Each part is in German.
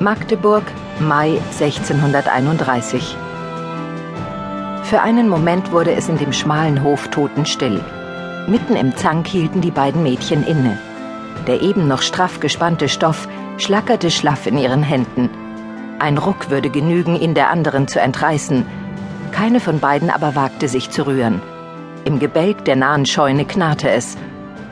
Magdeburg, Mai 1631. Für einen Moment wurde es in dem schmalen Hof totenstill. Mitten im Zank hielten die beiden Mädchen inne. Der eben noch straff gespannte Stoff schlackerte schlaff in ihren Händen. Ein Ruck würde genügen, ihn der anderen zu entreißen. Keine von beiden aber wagte sich zu rühren. Im Gebälk der nahen Scheune knarrte es.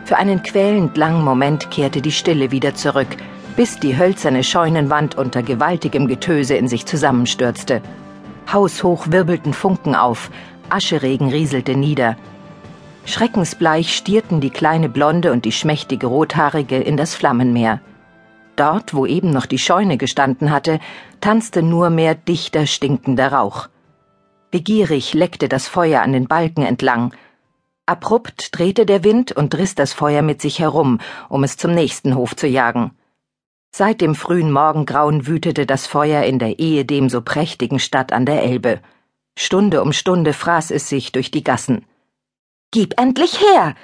Für einen quälend langen Moment kehrte die Stille wieder zurück, bis die hölzerne Scheunenwand unter gewaltigem Getöse in sich zusammenstürzte. Haushoch wirbelten Funken auf, Ascheregen rieselte nieder. Schreckensbleich stierten die kleine Blonde und die schmächtige Rothaarige in das Flammenmeer. Dort, wo eben noch die Scheune gestanden hatte, tanzte nur mehr dichter stinkender Rauch. Begierig leckte das Feuer an den Balken entlang. Abrupt drehte der Wind und riss das Feuer mit sich herum, um es zum nächsten Hof zu jagen. Seit dem frühen Morgengrauen wütete das Feuer in der ehedem so prächtigen Stadt an der Elbe. Stunde um Stunde fraß es sich durch die Gassen. Gib endlich her!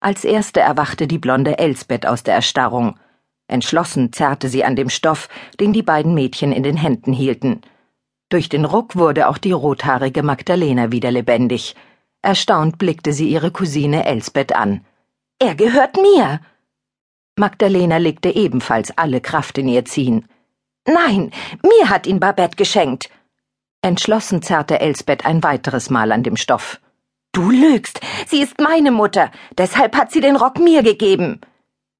Als erste erwachte die blonde Elsbeth aus der Erstarrung. Entschlossen zerrte sie an dem Stoff, den die beiden Mädchen in den Händen hielten. Durch den Ruck wurde auch die rothaarige Magdalena wieder lebendig. Erstaunt blickte sie ihre Cousine Elsbeth an. Er gehört mir! Magdalena legte ebenfalls alle Kraft in ihr Ziehen. Nein, mir hat ihn Babette geschenkt. Entschlossen zerrte Elsbeth ein weiteres Mal an dem Stoff. Du lügst. Sie ist meine Mutter. Deshalb hat sie den Rock mir gegeben.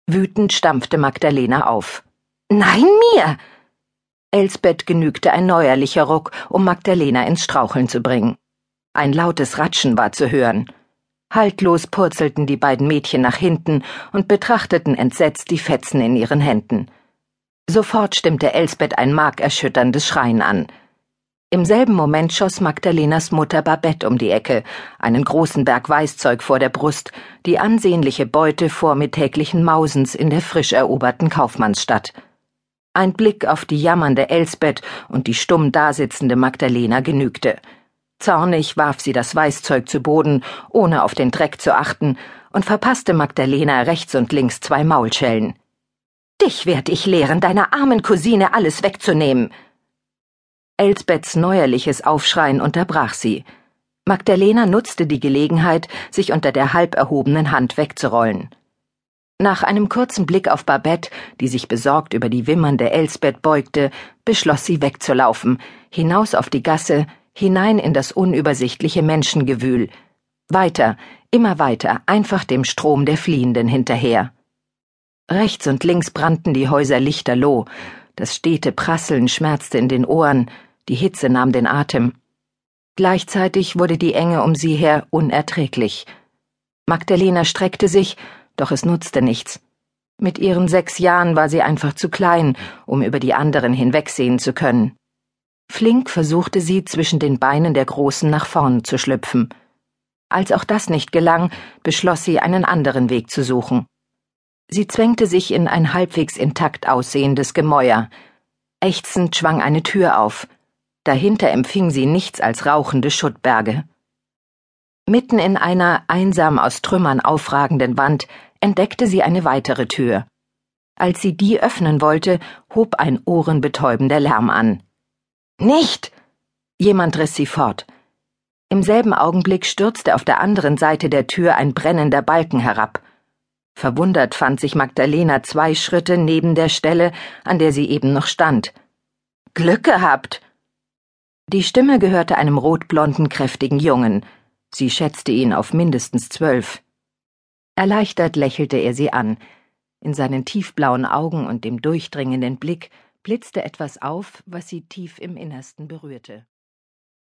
Wütend stampfte Magdalena auf. Nein, mir. Elsbeth genügte ein neuerlicher Ruck, um Magdalena ins Straucheln zu bringen. Ein lautes Ratschen war zu hören. Haltlos purzelten die beiden Mädchen nach hinten und betrachteten entsetzt die Fetzen in ihren Händen. Sofort stimmte Elsbeth ein markerschütterndes Schreien an. Im selben Moment schoss Magdalenas Mutter Babette um die Ecke, einen großen Berg Weißzeug vor der Brust, die ansehnliche Beute vormittäglichen Mausens in der frisch eroberten Kaufmannsstadt. Ein Blick auf die jammernde Elsbeth und die stumm dasitzende Magdalena genügte. Zornig warf sie das Weißzeug zu Boden, ohne auf den Dreck zu achten, und verpasste Magdalena rechts und links zwei Maulschellen. Dich werd ich lehren, deiner armen Cousine alles wegzunehmen. Elsbeths neuerliches Aufschreien unterbrach sie. Magdalena nutzte die Gelegenheit, sich unter der halb erhobenen Hand wegzurollen. Nach einem kurzen Blick auf Babette, die sich besorgt über die wimmernde Elsbeth beugte, beschloss sie wegzulaufen, hinaus auf die Gasse, hinein in das unübersichtliche Menschengewühl, weiter, immer weiter, einfach dem Strom der Fliehenden hinterher. Rechts und links brannten die Häuser lichterloh, das stete Prasseln schmerzte in den Ohren, die Hitze nahm den Atem. Gleichzeitig wurde die Enge um sie her unerträglich. Magdalena streckte sich, doch es nutzte nichts. Mit ihren sechs Jahren war sie einfach zu klein, um über die anderen hinwegsehen zu können. Flink versuchte sie, zwischen den Beinen der Großen nach vorn zu schlüpfen. Als auch das nicht gelang, beschloss sie, einen anderen Weg zu suchen. Sie zwängte sich in ein halbwegs intakt aussehendes Gemäuer. Ächzend schwang eine Tür auf. Dahinter empfing sie nichts als rauchende Schuttberge. Mitten in einer einsam aus Trümmern aufragenden Wand entdeckte sie eine weitere Tür. Als sie die öffnen wollte, hob ein ohrenbetäubender Lärm an. Nicht! Jemand riss sie fort. Im selben Augenblick stürzte auf der anderen Seite der Tür ein brennender Balken herab. Verwundert fand sich Magdalena zwei Schritte neben der Stelle, an der sie eben noch stand. Glück gehabt! Die Stimme gehörte einem rotblonden, kräftigen Jungen. Sie schätzte ihn auf mindestens zwölf. Erleichtert lächelte er sie an. In seinen tiefblauen Augen und dem durchdringenden Blick blitzte etwas auf, was sie tief im Innersten berührte.